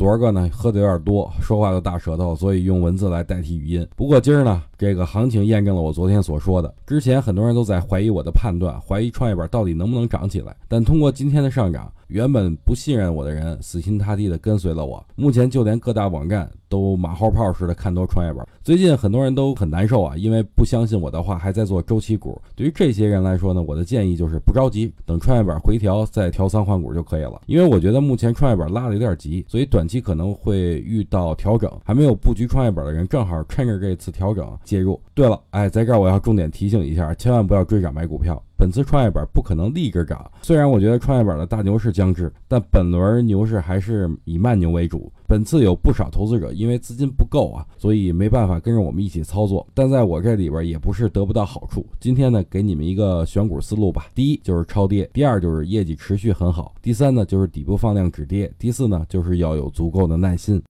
昨儿个呢喝的有点多，说话都大舌头，所以用文字来代替语音。不过今儿呢，这个行情验证了我昨天所说的。之前很多人都在怀疑我的判断，怀疑创业板到底能不能涨起来。但通过今天的上涨，原本不信任我的人死心塌地的跟随了我。目前就连各大网站都马后炮似的看多创业板。最近很多人都很难受啊，因为不相信我的话，还在做周期股。对于这些人来说呢，我的建议就是不着急，等创业板回调再调仓换股就可以了。因为我觉得目前创业板拉的有点急，所以短期可能会遇到调整。还没有布局创业板的人，正好趁着这次调整介入。对了，哎，在这儿我要重点提醒一下，千万不要追涨买股票。本次创业板不可能立刻涨，虽然我觉得创业板的大牛市将至，但本轮牛市还是以慢牛为主。本次有不少投资者因为资金不够啊，所以没办法跟着我们一起操作。但在我这里边也不是得不到好处。今天呢，给你们一个选股思路吧。第一就是超跌，第二就是业绩持续很好，第三呢就是底部放量止跌，第四呢就是要有足够的耐心。